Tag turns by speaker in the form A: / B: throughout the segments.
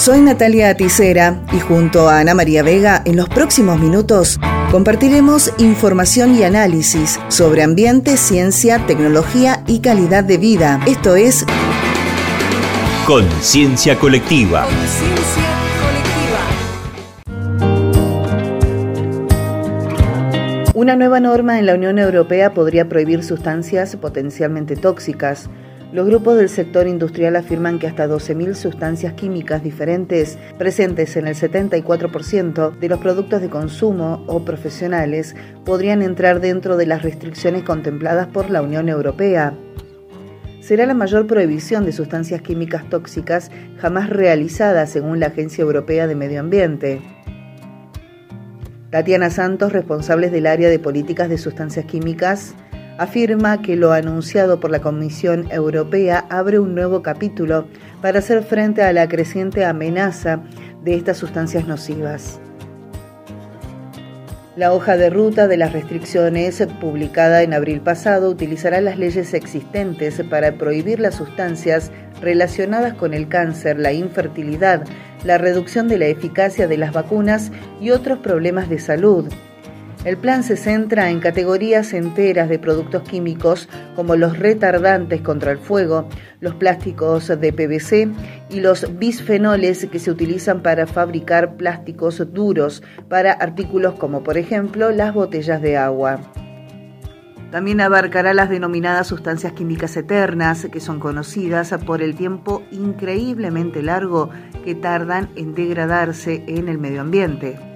A: Soy Natalia Aticera y junto a Ana María Vega en los próximos minutos compartiremos información y análisis sobre ambiente, ciencia, tecnología y calidad de vida. Esto es
B: Conciencia Colectiva.
A: Una nueva norma en la Unión Europea podría prohibir sustancias potencialmente tóxicas. Los grupos del sector industrial afirman que hasta 12.000 sustancias químicas diferentes presentes en el 74% de los productos de consumo o profesionales podrían entrar dentro de las restricciones contempladas por la Unión Europea. Será la mayor prohibición de sustancias químicas tóxicas jamás realizada según la Agencia Europea de Medio Ambiente. Tatiana Santos, responsable del área de políticas de sustancias químicas, afirma que lo anunciado por la Comisión Europea abre un nuevo capítulo para hacer frente a la creciente amenaza de estas sustancias nocivas. La hoja de ruta de las restricciones, publicada en abril pasado, utilizará las leyes existentes para prohibir las sustancias relacionadas con el cáncer, la infertilidad, la reducción de la eficacia de las vacunas y otros problemas de salud. El plan se centra en categorías enteras de productos químicos como los retardantes contra el fuego, los plásticos de PVC y los bisfenoles que se utilizan para fabricar plásticos duros para artículos como por ejemplo las botellas de agua. También abarcará las denominadas sustancias químicas eternas, que son conocidas por el tiempo increíblemente largo que tardan en degradarse en el medio ambiente.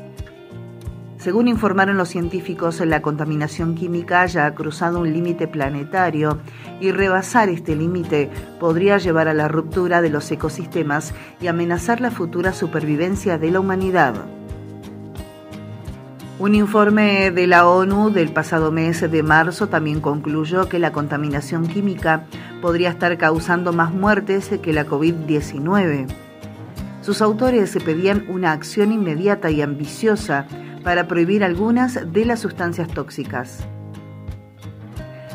A: Según informaron los científicos, la contaminación química ya ha cruzado un límite planetario y rebasar este límite podría llevar a la ruptura de los ecosistemas y amenazar la futura supervivencia de la humanidad. Un informe de la ONU del pasado mes de marzo también concluyó que la contaminación química podría estar causando más muertes que la COVID-19. Sus autores se pedían una acción inmediata y ambiciosa para prohibir algunas de las sustancias tóxicas.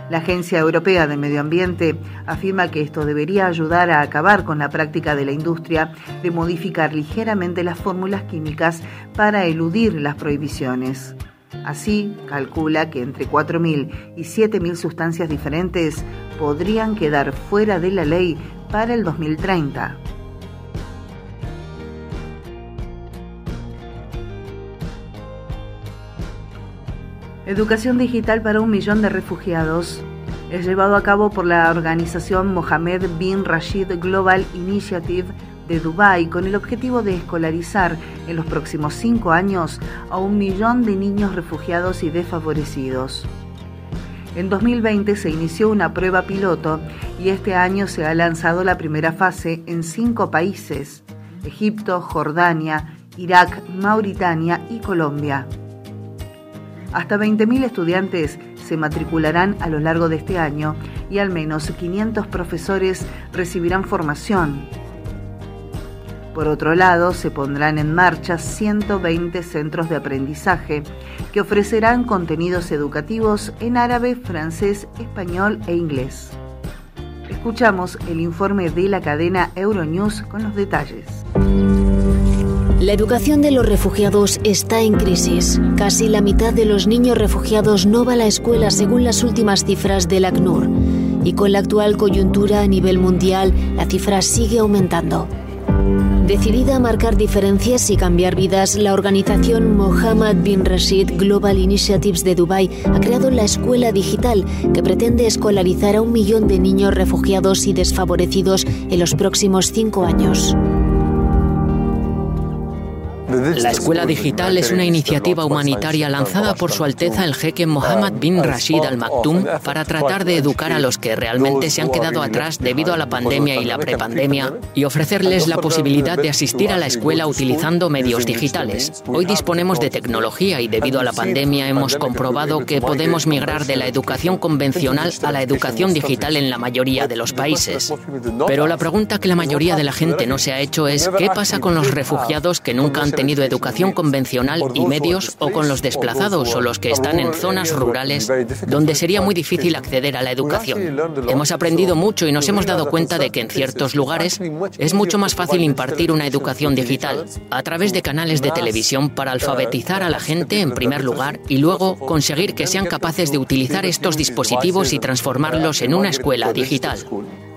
A: La Agencia Europea de Medio Ambiente afirma que esto debería ayudar a acabar con la práctica de la industria de modificar ligeramente las fórmulas químicas para eludir las prohibiciones. Así, calcula que entre 4.000 y 7.000 sustancias diferentes podrían quedar fuera de la ley para el 2030. Educación digital para un millón de refugiados. Es llevado a cabo por la organización Mohammed bin Rashid Global Initiative de Dubái con el objetivo de escolarizar en los próximos cinco años a un millón de niños refugiados y desfavorecidos. En 2020 se inició una prueba piloto y este año se ha lanzado la primera fase en cinco países, Egipto, Jordania, Irak, Mauritania y Colombia. Hasta 20.000 estudiantes se matricularán a lo largo de este año y al menos 500 profesores recibirán formación. Por otro lado, se pondrán en marcha 120 centros de aprendizaje que ofrecerán contenidos educativos en árabe, francés, español e inglés. Escuchamos el informe de la cadena Euronews con los detalles.
C: La educación de los refugiados está en crisis. Casi la mitad de los niños refugiados no va a la escuela según las últimas cifras del ACNUR. Y con la actual coyuntura a nivel mundial, la cifra sigue aumentando. Decidida a marcar diferencias y cambiar vidas, la organización Mohammed bin Rashid Global Initiatives de Dubai ha creado la Escuela Digital, que pretende escolarizar a un millón de niños refugiados y desfavorecidos en los próximos cinco años.
D: La Escuela Digital es una iniciativa humanitaria lanzada por Su Alteza el jeque Mohammed bin Rashid Al Maktoum para tratar de educar a los que realmente se han quedado atrás debido a la pandemia y la prepandemia y ofrecerles la posibilidad de asistir a la escuela utilizando medios digitales. Hoy disponemos de tecnología y debido a la pandemia hemos comprobado que podemos migrar de la educación convencional a la educación digital en la mayoría de los países. Pero la pregunta que la mayoría de la gente no se ha hecho es ¿qué pasa con los refugiados que nunca han tenido educación convencional y medios o con los desplazados o los que están en zonas rurales donde sería muy difícil acceder a la educación. Hemos aprendido mucho y nos hemos dado cuenta de que en ciertos lugares es mucho más fácil impartir una educación digital a través de canales de televisión para alfabetizar a la gente en primer lugar y luego conseguir que sean capaces de utilizar estos dispositivos y transformarlos en una escuela digital.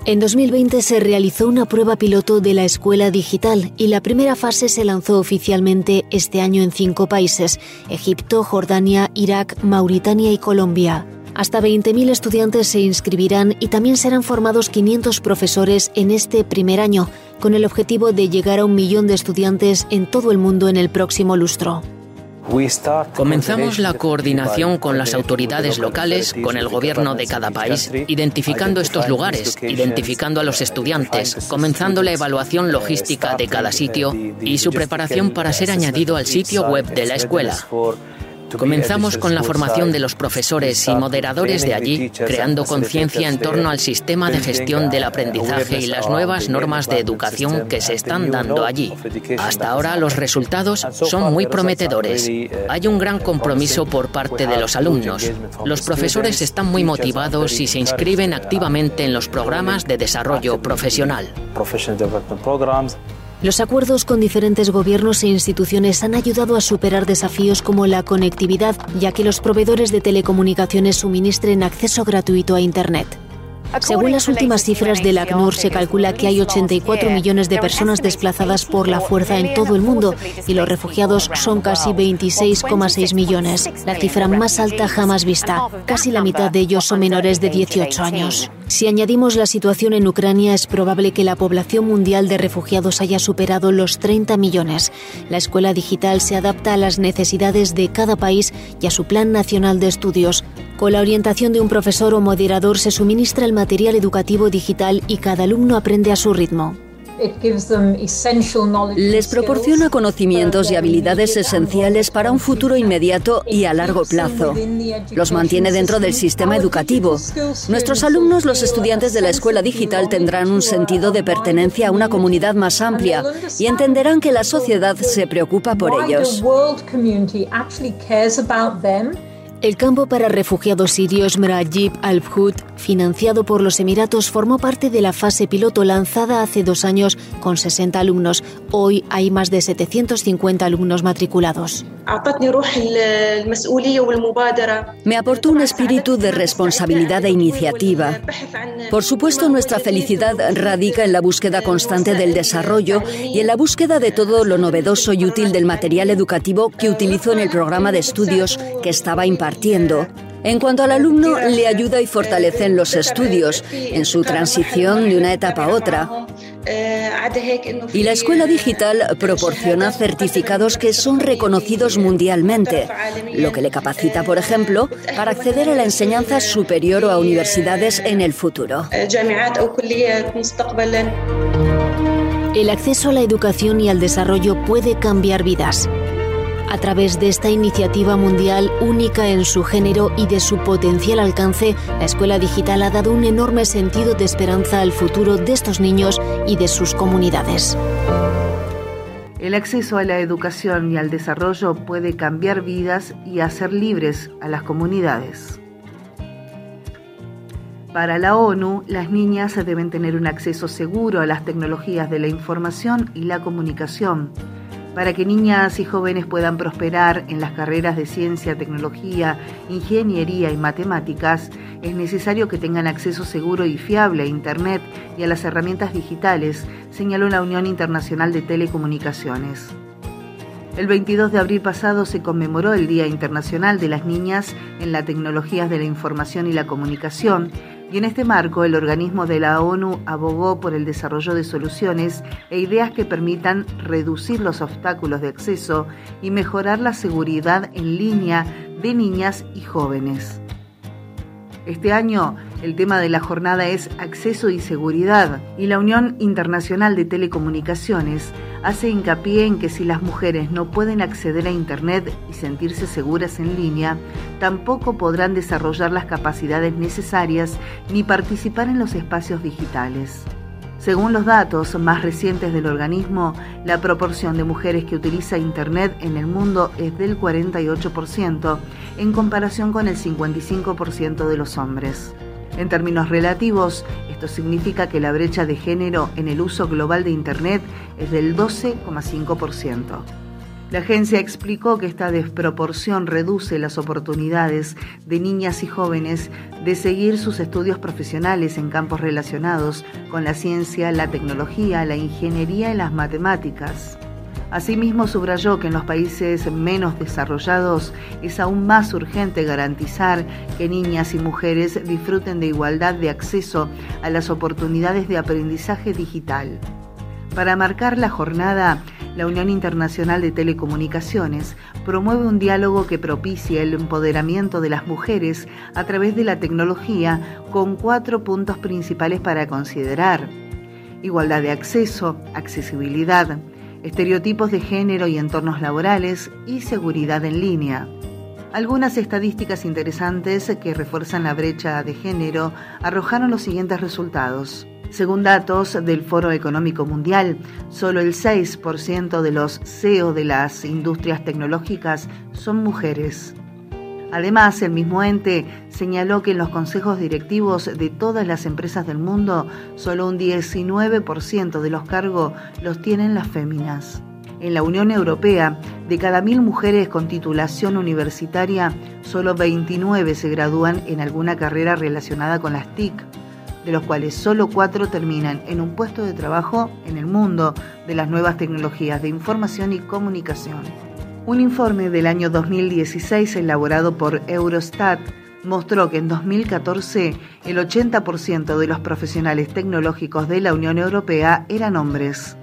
C: En 2020 se realizó una prueba piloto de la escuela digital y la primera fase se lanzó oficialmente este año en cinco países, Egipto, Jordania, Irak, Mauritania y Colombia. Hasta 20.000 estudiantes se inscribirán y también serán formados 500 profesores en este primer año, con el objetivo de llegar a un millón de estudiantes en todo el mundo en el próximo lustro.
D: Comenzamos la coordinación con las autoridades locales, con el gobierno de cada país, identificando estos lugares, identificando a los estudiantes, comenzando la evaluación logística de cada sitio y su preparación para ser añadido al sitio web de la escuela. Comenzamos con la formación de los profesores y moderadores de allí, creando conciencia en torno al sistema de gestión del aprendizaje y las nuevas normas de educación que se están dando allí. Hasta ahora los resultados son muy prometedores. Hay un gran compromiso por parte de los alumnos. Los profesores están muy motivados y se inscriben activamente en los programas de desarrollo profesional.
C: Los acuerdos con diferentes gobiernos e instituciones han ayudado a superar desafíos como la conectividad, ya que los proveedores de telecomunicaciones suministren acceso gratuito a Internet. Según las últimas cifras del ACNUR, se calcula que hay 84 millones de personas desplazadas por la fuerza en todo el mundo y los refugiados son casi 26,6 millones, la cifra más alta jamás vista. Casi la mitad de ellos son menores de 18 años. Si añadimos la situación en Ucrania, es probable que la población mundial de refugiados haya superado los 30 millones. La escuela digital se adapta a las necesidades de cada país y a su plan nacional de estudios. Con la orientación de un profesor o moderador se suministra el material educativo digital y cada alumno aprende a su ritmo.
B: Les proporciona conocimientos y habilidades esenciales para un futuro inmediato y a largo plazo. Los mantiene dentro del sistema educativo. Nuestros alumnos, los estudiantes de la escuela digital, tendrán un sentido de pertenencia a una comunidad más amplia y entenderán que la sociedad se preocupa por ellos.
C: El campo para refugiados sirios Mrajib al-Hud, financiado por los Emiratos, formó parte de la fase piloto lanzada hace dos años con 60 alumnos. Hoy hay más de 750 alumnos matriculados.
B: Me aportó un espíritu de responsabilidad e iniciativa. Por supuesto, nuestra felicidad radica en la búsqueda constante del desarrollo y en la búsqueda de todo lo novedoso y útil del material educativo que utilizó en el programa de estudios que estaba impartiendo en cuanto al alumno, le ayuda y fortalece en los estudios, en su transición de una etapa a otra. Y la escuela digital proporciona certificados que son reconocidos mundialmente, lo que le capacita, por ejemplo, para acceder a la enseñanza superior o a universidades en el futuro.
C: El acceso a la educación y al desarrollo puede cambiar vidas. A través de esta iniciativa mundial única en su género y de su potencial alcance, la escuela digital ha dado un enorme sentido de esperanza al futuro de estos niños y de sus comunidades.
A: El acceso a la educación y al desarrollo puede cambiar vidas y hacer libres a las comunidades. Para la ONU, las niñas deben tener un acceso seguro a las tecnologías de la información y la comunicación para que niñas y jóvenes puedan prosperar en las carreras de ciencia, tecnología, ingeniería y matemáticas, es necesario que tengan acceso seguro y fiable a Internet y a las herramientas digitales, señaló la Unión Internacional de Telecomunicaciones. El 22 de abril pasado se conmemoró el Día Internacional de las Niñas en las Tecnologías de la Información y la Comunicación, y en este marco el organismo de la ONU abogó por el desarrollo de soluciones e ideas que permitan reducir los obstáculos de acceso y mejorar la seguridad en línea de niñas y jóvenes. Este año el tema de la jornada es acceso y seguridad y la Unión Internacional de Telecomunicaciones hace hincapié en que si las mujeres no pueden acceder a Internet y sentirse seguras en línea, tampoco podrán desarrollar las capacidades necesarias ni participar en los espacios digitales. Según los datos más recientes del organismo, la proporción de mujeres que utiliza Internet en el mundo es del 48%, en comparación con el 55% de los hombres. En términos relativos, esto significa que la brecha de género en el uso global de Internet es del 12,5%. La agencia explicó que esta desproporción reduce las oportunidades de niñas y jóvenes de seguir sus estudios profesionales en campos relacionados con la ciencia, la tecnología, la ingeniería y las matemáticas. Asimismo, subrayó que en los países menos desarrollados es aún más urgente garantizar que niñas y mujeres disfruten de igualdad de acceso a las oportunidades de aprendizaje digital. Para marcar la jornada, la Unión Internacional de Telecomunicaciones promueve un diálogo que propicie el empoderamiento de las mujeres a través de la tecnología con cuatro puntos principales para considerar. Igualdad de acceso, accesibilidad, estereotipos de género y entornos laborales y seguridad en línea. Algunas estadísticas interesantes que refuerzan la brecha de género arrojaron los siguientes resultados. Según datos del Foro Económico Mundial, solo el 6% de los CEO de las industrias tecnológicas son mujeres. Además, el mismo ente señaló que en los consejos directivos de todas las empresas del mundo, solo un 19% de los cargos los tienen las féminas. En la Unión Europea, de cada mil mujeres con titulación universitaria, solo 29 se gradúan en alguna carrera relacionada con las TIC de los cuales solo cuatro terminan en un puesto de trabajo en el mundo de las nuevas tecnologías de información y comunicación. Un informe del año 2016 elaborado por Eurostat mostró que en 2014 el 80% de los profesionales tecnológicos de la Unión Europea eran hombres.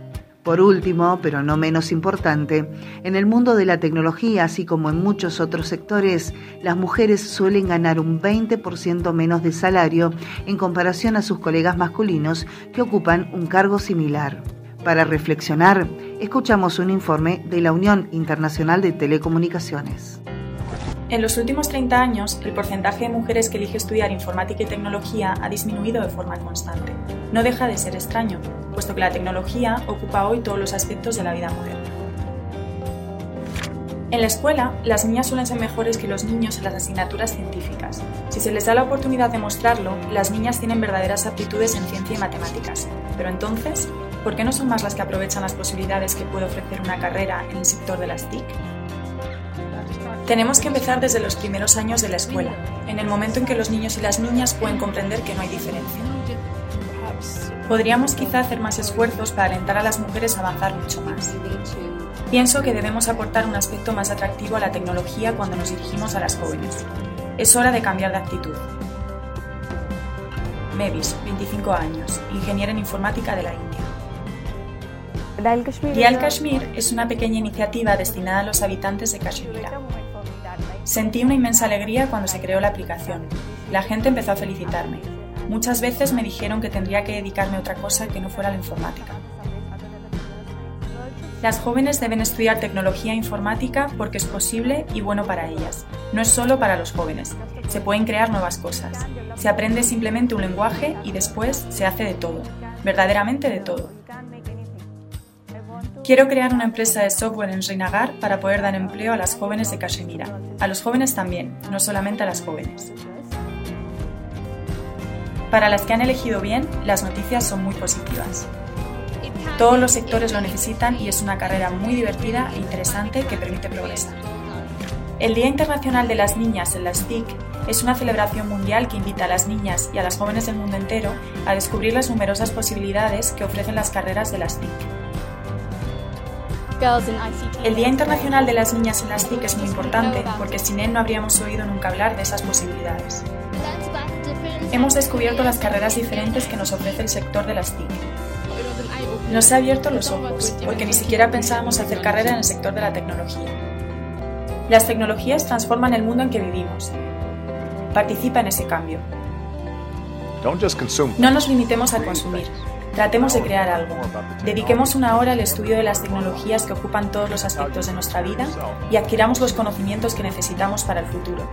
A: Por último, pero no menos importante, en el mundo de la tecnología, así como en muchos otros sectores, las mujeres suelen ganar un 20% menos de salario en comparación a sus colegas masculinos que ocupan un cargo similar. Para reflexionar, escuchamos un informe de la Unión Internacional de Telecomunicaciones.
E: En los últimos 30 años, el porcentaje de mujeres que elige estudiar informática y tecnología ha disminuido de forma constante. No deja de ser extraño, puesto que la tecnología ocupa hoy todos los aspectos de la vida moderna. En la escuela, las niñas suelen ser mejores que los niños en las asignaturas científicas. Si se les da la oportunidad de mostrarlo, las niñas tienen verdaderas aptitudes en ciencia y matemáticas. Pero entonces, ¿por qué no son más las que aprovechan las posibilidades que puede ofrecer una carrera en el sector de las TIC? Tenemos que empezar desde los primeros años de la escuela, en el momento en que los niños y las niñas pueden comprender que no hay diferencia. Podríamos quizá hacer más esfuerzos para alentar a las mujeres a avanzar mucho más. Pienso que debemos aportar un aspecto más atractivo a la tecnología cuando nos dirigimos a las jóvenes. Es hora de cambiar de actitud. Mevis, 25 años, ingeniera en informática de la India. Dial Kashmir es una pequeña iniciativa destinada a los habitantes de Kashmir. Sentí una inmensa alegría cuando se creó la aplicación. La gente empezó a felicitarme. Muchas veces me dijeron que tendría que dedicarme a otra cosa que no fuera la informática. Las jóvenes deben estudiar tecnología informática porque es posible y bueno para ellas. No es solo para los jóvenes. Se pueden crear nuevas cosas. Se aprende simplemente un lenguaje y después se hace de todo. Verdaderamente de todo. Quiero crear una empresa de software en Srinagar para poder dar empleo a las jóvenes de Kashmira. A los jóvenes también, no solamente a las jóvenes. Para las que han elegido bien, las noticias son muy positivas. Todos los sectores lo necesitan y es una carrera muy divertida e interesante que permite progresar. El Día Internacional de las Niñas en las TIC es una celebración mundial que invita a las niñas y a las jóvenes del mundo entero a descubrir las numerosas posibilidades que ofrecen las carreras de las TIC. El Día Internacional de las Niñas en las TIC es muy importante porque sin él no habríamos oído nunca hablar de esas posibilidades. Hemos descubierto las carreras diferentes que nos ofrece el sector de las TIC. Nos ha abierto los ojos porque ni siquiera pensábamos hacer carrera en el sector de la tecnología. Las tecnologías transforman el mundo en que vivimos. Participa en ese cambio. No nos limitemos a consumir, Tratemos de crear algo. Dediquemos una hora al estudio de las tecnologías que ocupan todos los aspectos de nuestra vida y adquiramos los conocimientos que necesitamos para el futuro.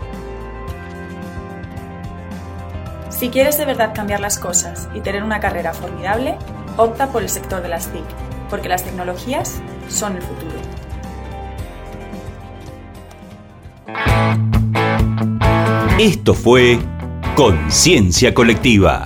E: Si quieres de verdad cambiar las cosas y tener una carrera formidable, Opta por el sector de las TIC, porque las tecnologías son el futuro.
F: Esto fue Conciencia Colectiva.